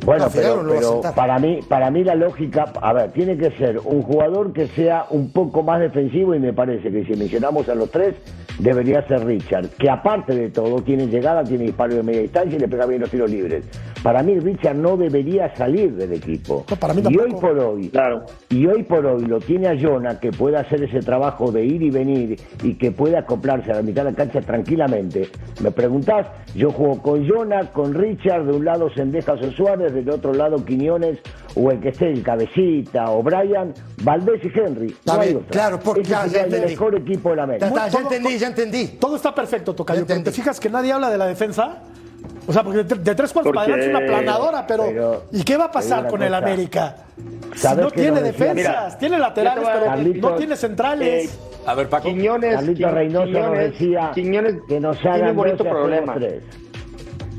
No, Bueno, pero, pero para mí, para mí la lógica, a ver, tiene que ser un jugador que sea un poco más defensivo y me parece que si mencionamos a los tres, debería ser Richard, que aparte de todo tiene llegada, tiene disparo de media distancia y le pega bien los tiros libres. Para mí Richard no debería salir del equipo. No, para mí y hoy por hoy, Claro. y hoy por hoy lo tiene a Jonah que puede hacer ese trabajo de ir y venir y que puede acoplarse a la mitad de la cancha tranquilamente. Me preguntás, yo juego con Jonah, con Richard, de un lado Sendejas o Suárez, del otro lado Quiñones o el que esté, el Cabecita o Brian, Valdés y Henry. Está No hay bien, otra. claro, porque Ese ya- ya el entendí. mejor equipo de la Ya, América. está, ya todo- entendí, ya entendí. Todo está perfecto, Tocayo, pero te fijas que nadie habla de la defensa. O sea, porque de, de tres cuartos para adelante es una planadora, pero, pero- ¿y qué va a pasar con el. América? Si ¿Sabes no tiene defensas, Mira, tiene laterales, a- pero Carlitos, no tiene centrales. eh, A ver, Paco. Quiñones, Carlito Reynoso nos Quiñones- decía Quiñones que nos tiene hagan un bonito 12 hacemos problema. tres.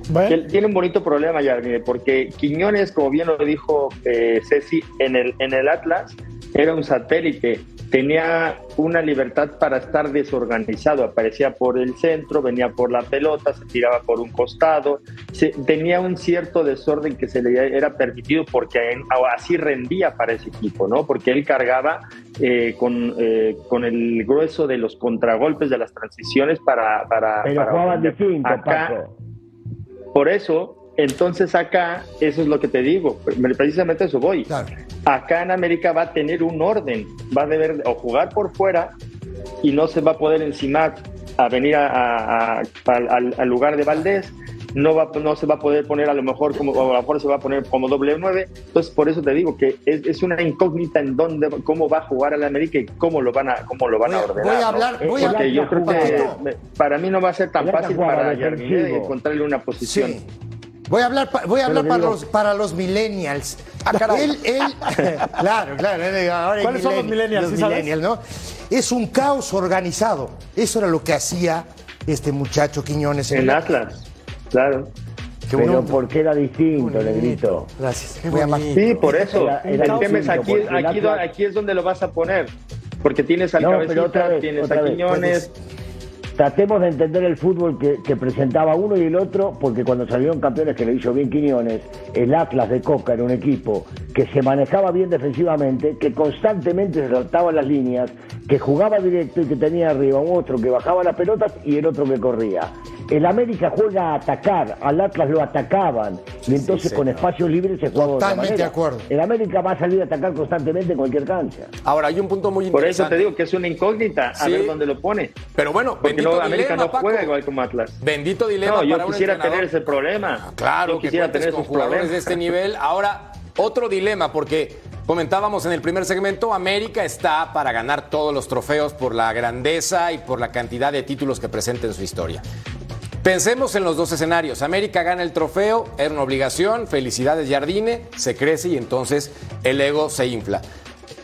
Bueno, Tiene un bonito problema, Jardine, porque Quiñones, como bien lo dijo eh, Ceci, en el, en el Atlas era un satélite. Tenía una libertad para estar desorganizado. Aparecía por el centro, venía por la pelota, se tiraba por un costado. Se- tenía un cierto desorden que se le era permitido porque en- así rendía para ese equipo, ¿no? Porque él cargaba eh, con, eh, con el grueso de los contragolpes de las transiciones para. para Pero para jugaban ofender. distinto, Acá, Paco. Por eso, entonces acá, eso es lo que te digo, precisamente eso voy. Claro. Acá en América va a tener un orden, va a deber o jugar por fuera y no se va a poder encimar a venir a- a- a- al, al- al lugar de Valdés, no, va, no se va a poder poner a lo mejor como, a lo mejor se va a poner como doble nueve, entonces por eso te digo que es, es una incógnita en dónde, cómo va a jugar al América y cómo lo van a, cómo lo van Voy a a- ordenar. voy a ¿no? hablar- voy a- Porque yo creo que me- para mí no va a ser tan El fácil para encontrarle una posición. Sí. Voy a hablar, voy a hablar para, los, para los millennials. él, él, claro, claro. ahora ¿Cuáles son los millennials, Los sí sabes? millennials, ¿no? Es un caos organizado. Eso era lo que hacía este muchacho Quiñones. En el- Atlas, claro. Qué Pero bonito. porque era distinto. Negrito. Gracias. Qué Voy a más- bonito. Sí, por eso. Era- era el tema es aquí, porque el aquí, Atlas- aquí es donde lo vas a poner. Porque tienes al No, pero otra cabecita, vez, tienes otra a vez. Quiñones. Tratemos de entender el fútbol que, que presentaba uno y el otro, porque cuando salieron campeones que le hizo bien Quiñones, el Atlas de Coca era un equipo que se manejaba bien defensivamente, que constantemente se saltaba las líneas, que jugaba directo y que tenía arriba un otro que bajaba las pelotas y el otro que corría. El América juega a atacar, al Atlas lo atacaban, y entonces con espacios libres se jugaba de otra Totalmente manera. de acuerdo. El América va a salir a atacar constantemente en cualquier cancha. Ahora, hay un punto muy Por eso interesante. te digo que es una incógnita. A Sí. ver dónde lo pone. Pero bueno, Porque bendito no, América dilema, no Paco. juega igual como Atlas. Bendito dilema No, yo para quisiera tener ese problema. Claro, yo quisiera tener con esos jugadores problemas. de este nivel. Ahora, otro dilema, porque comentábamos en el primer segmento, América está para ganar todos los trofeos por la grandeza y por la cantidad de títulos que presenta en su historia. Pensemos en los dos escenarios. América gana el trofeo, era una obligación, felicidades Jardine, se crece y entonces el ego se infla.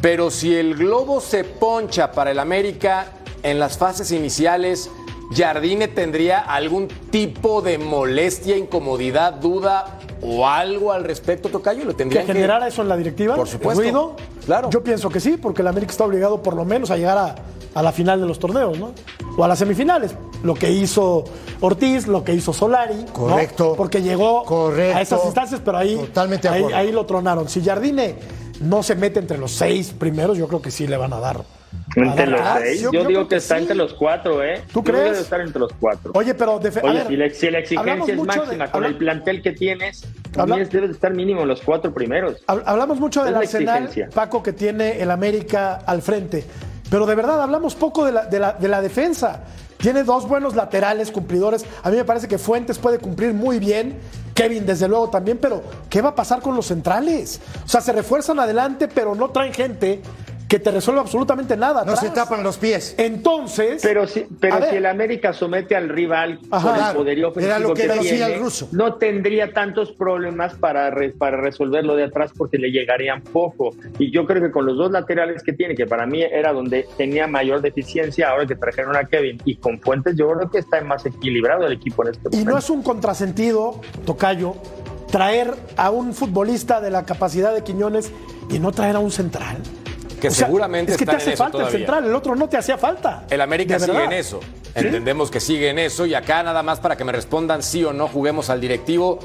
Pero si el globo se poncha para el América en las fases iniciales, Jardine tendría algún tipo de molestia, incomodidad, duda o algo al respecto, Tocayo. Lo que tendría generara eso en la directiva, Por supuesto. el ruido. Claro. Yo pienso que sí, porque el América está obligado por lo menos a llegar a, a la final de los torneos, ¿no? O a las semifinales. Lo que hizo Ortiz, lo que hizo Solari. ¿no? Correcto. Porque llegó Correcto. a esas instancias, pero ahí, Totalmente ahí lo tronaron. Si Jardine no se mete entre los seis primeros, yo creo que sí le van a dar. A Entre los seis. Yo- Yo, digo creo que, está sí. entre los cuatro, ¿eh? ¿Tú Yo que crees? debe estar entre los cuatro. Oye, pero a Oye, ver, si, la, si la exigencia es mucho de- máxima con el plantel que tienes, debes de estar mínimo los cuatro primeros. Hab- Hablamos mucho del la arsenal, exigencia. Paco, que tiene el América al frente. Pero de verdad hablamos poco de la, de la- de la defensa. Tiene dos buenos laterales cumplidores. A mí me parece que Fuentes puede cumplir muy bien. Kevin, desde luego, también. Pero, ¿qué va a pasar con los centrales? O sea, se refuerzan adelante, pero no traen gente que te resuelve absolutamente nada. No se tapan los pies. Entonces. Pero si, pero si el América somete al rival Ajá. con el poderío era ofensivo lo que que decía tiene, el ruso. no tendría tantos problemas para, re- para resolverlo de atrás porque le llegarían poco. Y yo creo que con los dos laterales que tiene, que para mí era donde tenía mayor deficiencia, ahora que trajeron a Kevin y con Fuentes, yo creo que está más equilibrado el equipo en este Y momento. no es un contrasentido, Tocayo, traer a un futbolista de la capacidad de Quiñones y no traer a un central. Que O sea, seguramente es que te hace en eso falta el central, el otro no te hacía falta. El América sigue verdad. en eso. Entendemos que sigue en eso. Y acá nada más para que me respondan sí o no juguemos al directivo,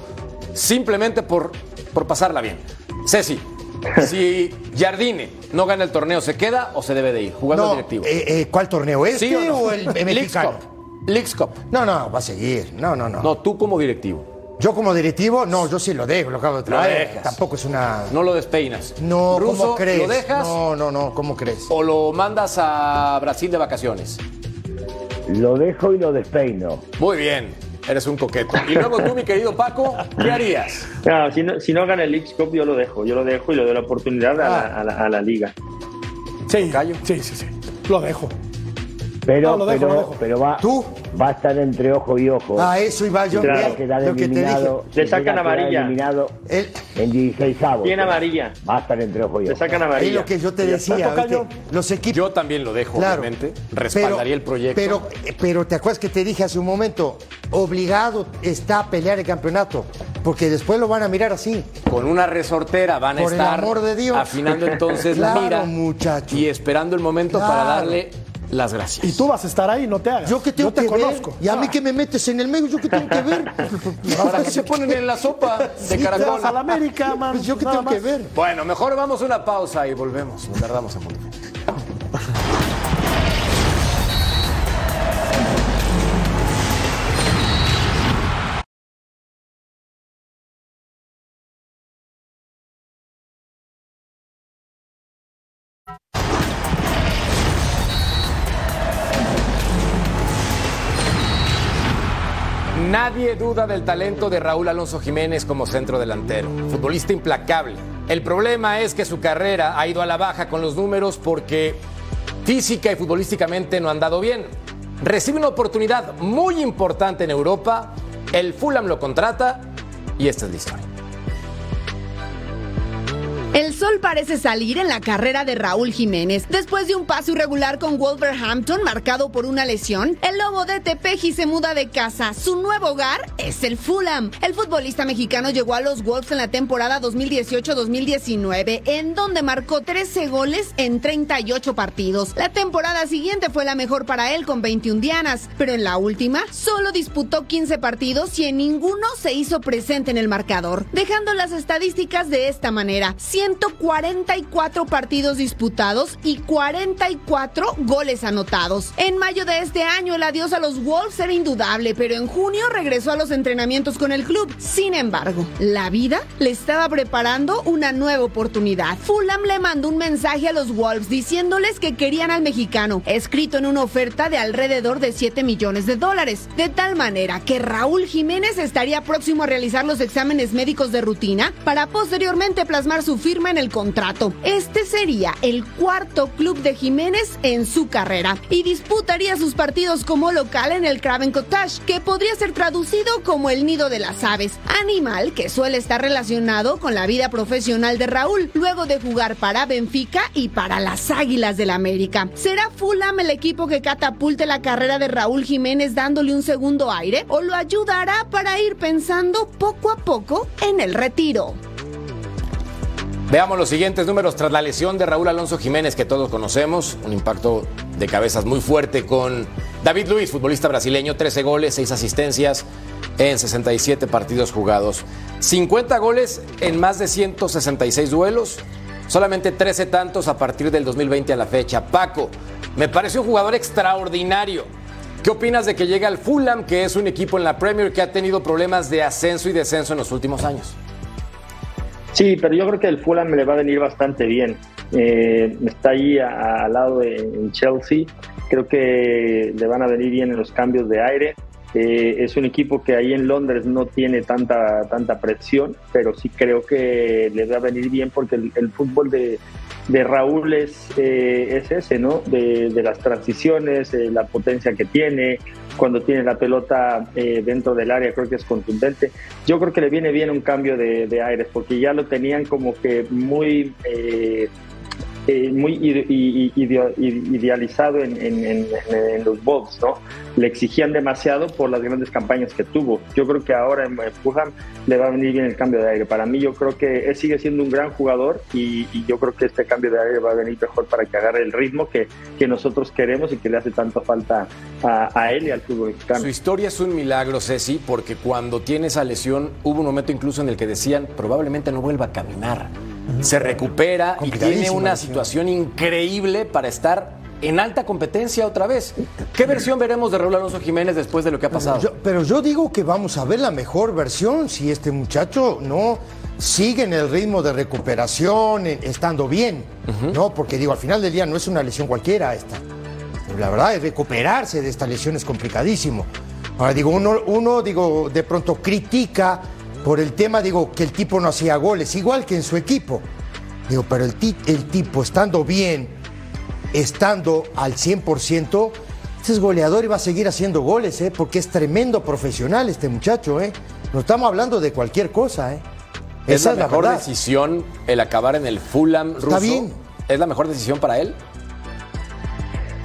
simplemente por, por pasarla bien. Ceci, si Jardine no gana el torneo, ¿se queda o se debe de ir jugando al directivo? eh, eh, ¿Cuál torneo? ¿Este ¿Sí o, no? o el, Leagues mexicano? Cup. Leagues Cup. No, no, va a seguir. No, no, no. No, tú como directivo. Yo como directivo, no, yo sí lo dejo, lo acabo de traer. dejas. Tampoco es una. No lo despeinas. No, Russo, ¿cómo crees? ¿Lo dejas No, no, no, ¿cómo crees? o lo mandas a Brasil de vacaciones? Lo dejo y lo despeino. Muy bien, eres un coqueto. Y luego tú, mi querido Paco, ¿qué harías? No, si, no, si no gana el League Cup, yo lo dejo. Yo lo dejo y le doy la oportunidad a, la, a la- a la liga. Sí, Tocayo. sí, sí, sí. Lo dejo. Pero, No, lo dejo, pero, lo dejo. pero va, ¿Tú? va a estar entre ojo y ojo. A eso iba yo. Claro. Lo que te dije. Le sacan amarilla. eliminado El- en 16 avos. Bien amarilla. Va a estar entre ojo y Le ojo. sacan es amarilla. lo que yo te decía. Los equipos. Yo también lo dejo, Claro. obviamente. Respaldaría el proyecto. Pero, pero te acuerdas que te dije hace un momento, obligado está a pelear el campeonato, porque después lo van a mirar así. con una resortera van a Por el estar amor de Dios. afinando entonces la mira muchacho. y esperando el momento para darle las gracias. Y tú vas a estar ahí, no te hagas. Yo que tengo te que conozco. ver, y a mí que me metes en el medio, yo que tengo que ver. ¿Para qué se ponen en la sopa de Sí, caracol? vas a la América, man. Pues yo que tengo que ver. Bueno, mejor vamos a una pausa y volvemos. Nos tardamos en volver. Nadie duda del talento de Raúl Alonso Jiménez como centro delantero, futbolista implacable. El problema es que su carrera ha ido a la baja con los números porque física y futbolísticamente no han dado bien. Recibe una oportunidad muy importante en Europa, el Fulham lo contrata y esta es la historia. El sol parece salir en la carrera de Raúl Jiménez. Después de un paso irregular con Wolverhampton marcado por una lesión, el lobo de Tepeji se muda de casa. Su nuevo hogar es el Fulham. El futbolista mexicano llegó a los Wolves en la temporada 2018-2019, en donde marcó 13 goles en 38 partidos. La temporada siguiente fue la mejor para él con 21 dianas, pero en la última solo disputó 15 partidos y en ninguno se hizo presente en el marcador, dejando las estadísticas de esta manera. 144 partidos disputados y 44 goles anotados. En mayo de este año el adiós a los Wolves era indudable, pero en junio regresó a los entrenamientos con el club. Sin embargo, la vida le estaba preparando una nueva oportunidad. Fulham le mandó un mensaje a los Wolves diciéndoles que querían al mexicano, escrito en una oferta de alrededor de 7 millones de dólares, de tal manera que Raúl Jiménez estaría próximo a realizar los exámenes médicos de rutina para posteriormente plasmar su firma en el contrato. Este sería el cuarto club de Jiménez en su carrera y disputaría sus partidos como local en el Craven Cottage, que podría ser traducido como el nido de las aves, animal que suele estar relacionado con la vida profesional de Raúl, luego de jugar para Benfica y para las Águilas del América. ¿Será Fulham el equipo que catapulte la carrera de Raúl Jiménez dándole un segundo aire o lo ayudará para ir pensando poco a poco en el retiro? Veamos los siguientes números tras la lesión de Raúl Alonso Jiménez, que todos conocemos. Un impacto de cabezas muy fuerte con David Luis, futbolista brasileño, 13 goles, 6 asistencias en 67 partidos jugados. 50 goles en más de 166 duelos, solamente 13 tantos a partir del 2020 a la fecha. Paco, me parece un jugador extraordinario. ¿Qué opinas de que llegue al Fulham, que es un equipo en la Premier que ha tenido problemas de ascenso y descenso en los últimos años? Sí, pero yo creo que el Fulham le va a venir bastante bien. Eh, está ahí al lado de en Chelsea. Creo que le van a venir bien en los cambios de aire. Eh, es un equipo que ahí en Londres no tiene tanta, tanta presión, pero sí creo que le va a venir bien porque el, fútbol de, de Raúl es, eh, es ese, ¿no? De, de las transiciones, eh, la potencia que tiene, cuando tiene la pelota dentro del área creo que es contundente. Yo creo que le viene bien un cambio de, de aires porque ya lo tenían como que muy eh, muy idealizado en, los Wolves, ¿no? Le exigían demasiado por las grandes campañas que tuvo. Yo creo que ahora en Fulham le va a venir bien el cambio de aire. Para mí yo creo que él sigue siendo un gran jugador y, yo creo que este cambio de aire va a venir mejor para que agarre el ritmo que, nosotros queremos y que le hace tanto falta a, él y al fútbol mexicano. Su historia es un milagro, Ceci, porque cuando tiene esa lesión hubo un momento incluso en el que decían probablemente no vuelva a caminar se recupera y tiene una situación increíble para estar en alta competencia otra vez. ¿Qué versión veremos de Raúl Alonso Jiménez después de lo que ha pasado? pero yo digo que vamos a ver la mejor versión si este muchacho no sigue en el ritmo de recuperación, estando bien, ¿no? Porque digo, al final del día no es una lesión cualquiera esta. La verdad es recuperarse de esta lesión es complicadísimo. Ahora digo, uno, uno digo, de pronto critica por el tema, digo, que el tipo no hacía goles, igual que en su equipo. Digo, pero el, el tipo estando bien, estando al 100%, este es goleador y va a seguir haciendo goles, ¿eh? porque es tremendo profesional este muchacho. ¿eh? No estamos hablando de cualquier cosa. ¿eh? ¿Es la mejor decisión el acabar en el Fulham ruso? Está bien. ¿Es la mejor decisión para él?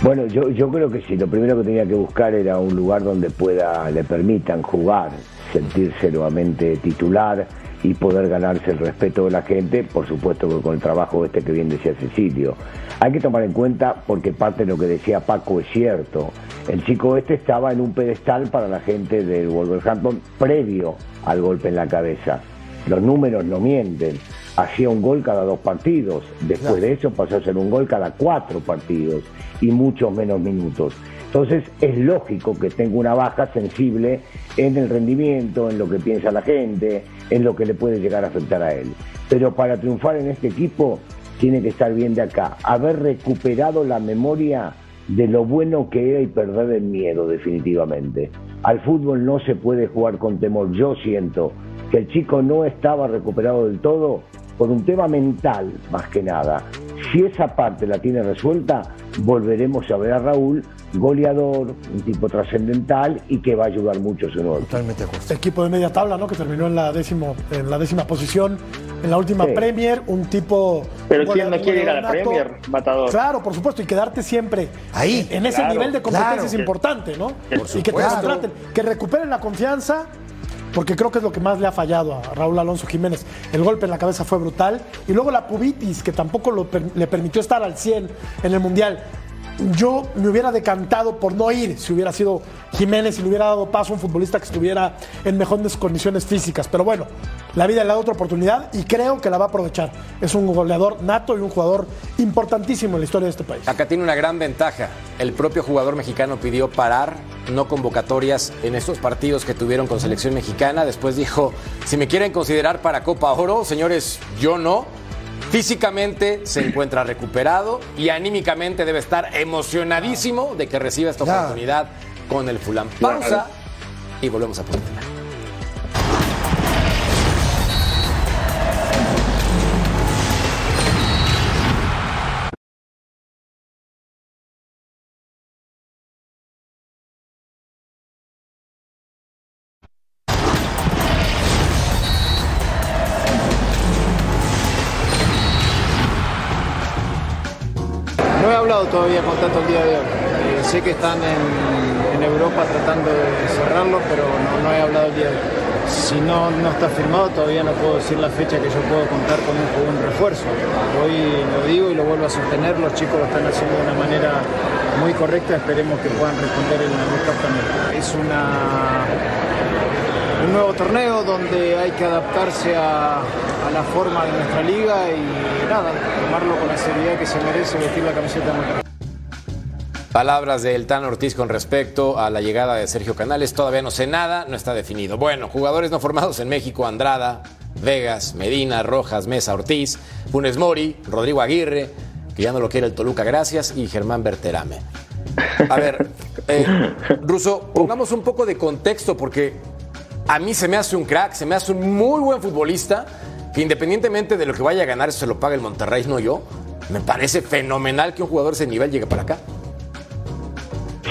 Bueno, yo, yo creo que sí. Lo primero que tenía que buscar era un lugar donde pueda, le permitan jugar sentirse nuevamente titular y poder ganarse el respeto de la gente, por supuesto que con el trabajo este que bien decía Cecilio. Hay que tomar en cuenta, porque parte de lo que decía Paco es cierto, el chico este estaba en un pedestal para la gente del Wolverhampton previo al golpe en la cabeza. Los números no mienten. Hacía un gol cada dos partidos. Después de eso pasó a ser un gol cada cuatro partidos y muchos menos minutos. Entonces es lógico que tenga una baja sensible en el rendimiento, en lo que piensa la gente, en lo que le puede llegar a afectar a él. Pero para triunfar en este equipo tiene que estar bien de acá, haber recuperado la memoria de lo bueno que era y perder el miedo definitivamente. Al fútbol no se puede jugar con temor. Yo siento que el chico no estaba recuperado del todo por un tema mental más que nada. Si esa parte la tiene resuelta, volveremos a ver a Raúl goleador, un tipo trascendental y que va a ayudar mucho a su nuevo Totalmente acuerdo. Equipo de media tabla, ¿no? Que terminó en la, décimo, en la décima posición en la última Premier, un tipo. Pero quién no quiere ir a la Premier, Matador. Claro, por supuesto, y quedarte siempre ahí. En, ese nivel de competencia es importante, ¿no? y que te contraten, que recuperen la confianza porque creo que es lo que más le ha fallado a Raúl Alonso Jiménez. El golpe en la cabeza fue brutal. Y luego la pubitis, que tampoco le permitió estar al 100 en el Mundial yo me hubiera decantado por no ir si hubiera sido Jiménez y le hubiera dado paso a un futbolista que estuviera en mejores condiciones físicas. Pero bueno, la vida le da otra oportunidad y creo que la va a aprovechar. Es un goleador nato y un jugador importantísimo en la historia de este país. Acá tiene una gran ventaja. El propio jugador mexicano pidió parar, no convocatorias en estos partidos que tuvieron con selección mexicana. Después dijo, si me quieren considerar para Copa Oro, señores, yo no Físicamente se encuentra recuperado y anímicamente debe estar emocionadísimo de que reciba esta oportunidad con el Fulham. Pausa y volvemos a ponerla. Todavía con tanto el día de hoy. Eh, sé que están en, Europa tratando de cerrarlo, pero no, he hablado el día de hoy. Si no, no está firmado, todavía no puedo decir la fecha que yo puedo contar con un, refuerzo. Hoy lo digo y lo vuelvo a sostener, los chicos lo están haciendo de una manera muy correcta, esperemos que puedan responder en la World también. Es una un nuevo torneo donde hay que adaptarse a, la forma de nuestra liga y nada, tomarlo con la seriedad que se merece vestir la camiseta Palabras de Eltán Ortiz con respecto a la llegada de Sergio Canales. Todavía no sé nada, no está definido. Bueno, jugadores no formados en México: Andrada, Vegas, Medina, Rojas, Mesa, Ortiz, Funes Mori, Rodrigo Aguirre, que ya no lo quiere el Toluca, gracias, y Germán Berterame. A ver, Eh, Ruso, pongamos un poco de contexto porque a mí se me hace un crack, se me hace un muy buen futbolista que independientemente de lo que vaya a ganar, eso se lo paga el Monterrey, no yo. Me parece fenomenal que un jugador de ese nivel llegue para acá.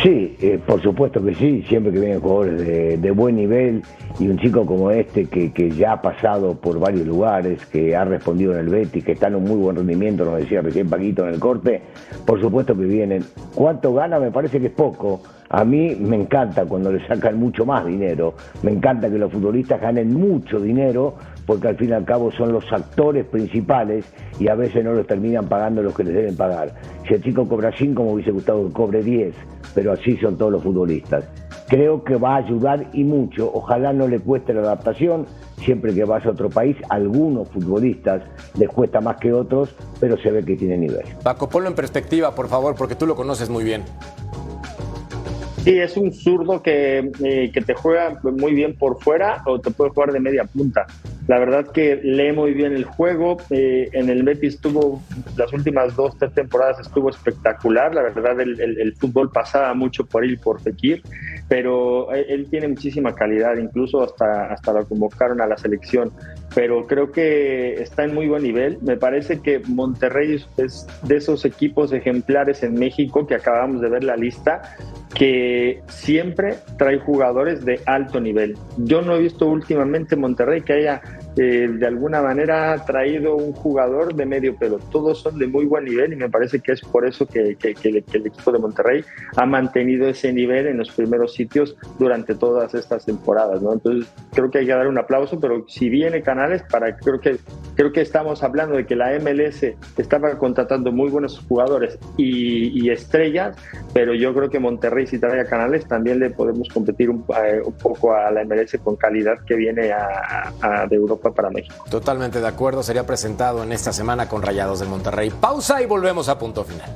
Sí, eh, por supuesto que sí, siempre que vienen jugadores de, de buen nivel y un chico como este que, que, ya ha pasado por varios lugares, que ha respondido en el Betis, que está en un muy buen rendimiento, nos decía recién Paquito en el corte, por supuesto que vienen. ¿Cuánto gana? Me parece que es poco. A mí me encanta cuando le sacan mucho más dinero, me encanta que los futbolistas ganen mucho dinero, porque al fin y al cabo son los actores principales y a veces no los terminan pagando los que les deben pagar. Si el chico cobra 5, me hubiese gustado que cobre 10, pero así son todos los futbolistas. Creo que va a ayudar y mucho, ojalá no le cueste la adaptación, siempre que vas a otro país, algunos futbolistas les cuesta más que otros, pero se ve que tiene nivel. Paco, ponlo en perspectiva, por favor, porque tú lo conoces muy bien. Sí, es un zurdo que, eh, que, te juega muy bien por fuera o te puede jugar de media punta. La verdad que lee muy bien el juego. Eh, en el Betis estuvo, las últimas dos, tres temporadas estuvo espectacular. La verdad, el, fútbol pasaba mucho por él por Fekir, pero él, él, tiene muchísima calidad. Incluso hasta, hasta lo convocaron a la selección. Pero creo que está en muy buen nivel. Me parece que Monterrey es de esos equipos ejemplares en México que acabamos de ver la lista que siempre trae jugadores de alto nivel. Yo no he visto últimamente Monterrey que haya de alguna manera traído un jugador de medio pelo. Todos son de muy buen nivel y me parece que es por eso que, el equipo de Monterrey ha mantenido ese nivel en los primeros sitios durante todas estas temporadas. ¿no? Entonces creo que hay que dar un aplauso, pero si viene Canales, para creo que creo que estamos hablando de que la MLS estaba contratando muy buenos jugadores y, estrellas, pero yo creo que Monterrey si trae a Canales también le podemos competir un, eh, un poco a la MLS con calidad que viene de Europa para México. Totalmente de acuerdo, sería presentado en esta semana con Rayados del Monterrey. Pausa y volvemos a punto final.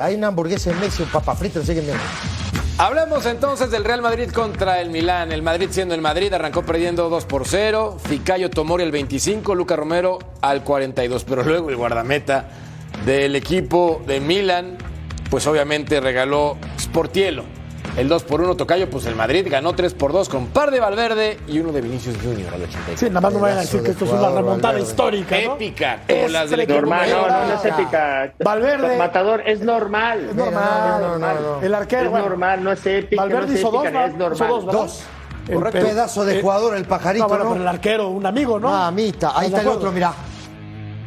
Hay una hamburguesa en México, papa frita, no sé qué Hablemos entonces del Real Madrid contra el Milán. El Madrid siendo el Madrid arrancó perdiendo 2 por 0. Ficayo Tomori al 25, Luca Romero al 42. Pero luego el guardameta del equipo de Milán, pues obviamente regaló Sportielo. El 2 por 1 Tocayo, pues el Madrid ganó 3 por 2 con par de Valverde y uno de Vinicius Junior al 86. Sí, nada más no vayan a decir que esto es una remontada Valverde. histórica. ¿no? Épica, Es como las del equipo Normal, no, no, no es épica. Valverde. Matador, es normal. Es normal. No, no, no, no. El arquero. Es bueno, normal, no es épica. Valverde no es hizo dos, es normal. Hizo dos. El Correcto. pedazo de eh, jugador, el pajarito, No, bueno, ¿no? pero el arquero, un amigo, ¿no? Mamita, ahí ¿Estás está de el otro, mirá.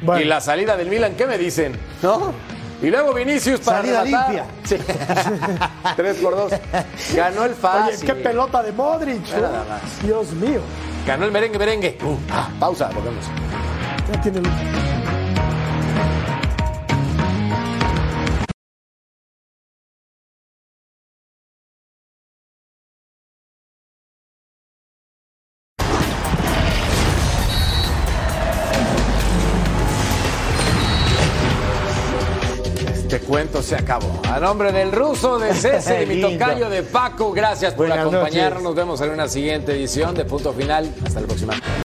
Bueno, Y la salida del Milan, ¿qué me dicen? ¿No? Y luego Vinicius para Salida rematar. limpia. Sí. 3 por 2. Ganó el Oye, fácil. qué pelota de Modric. Nada más. Dios mío. Ganó el merengue, merengue. Uh, ah, pausa, volvemos. Ya tiene se acabó. A nombre del ruso, de César y mi tocayo de Paco, gracias por Buenas acompañarnos. noches. Nos vemos en una siguiente edición de Punto Final. Hasta la próxima.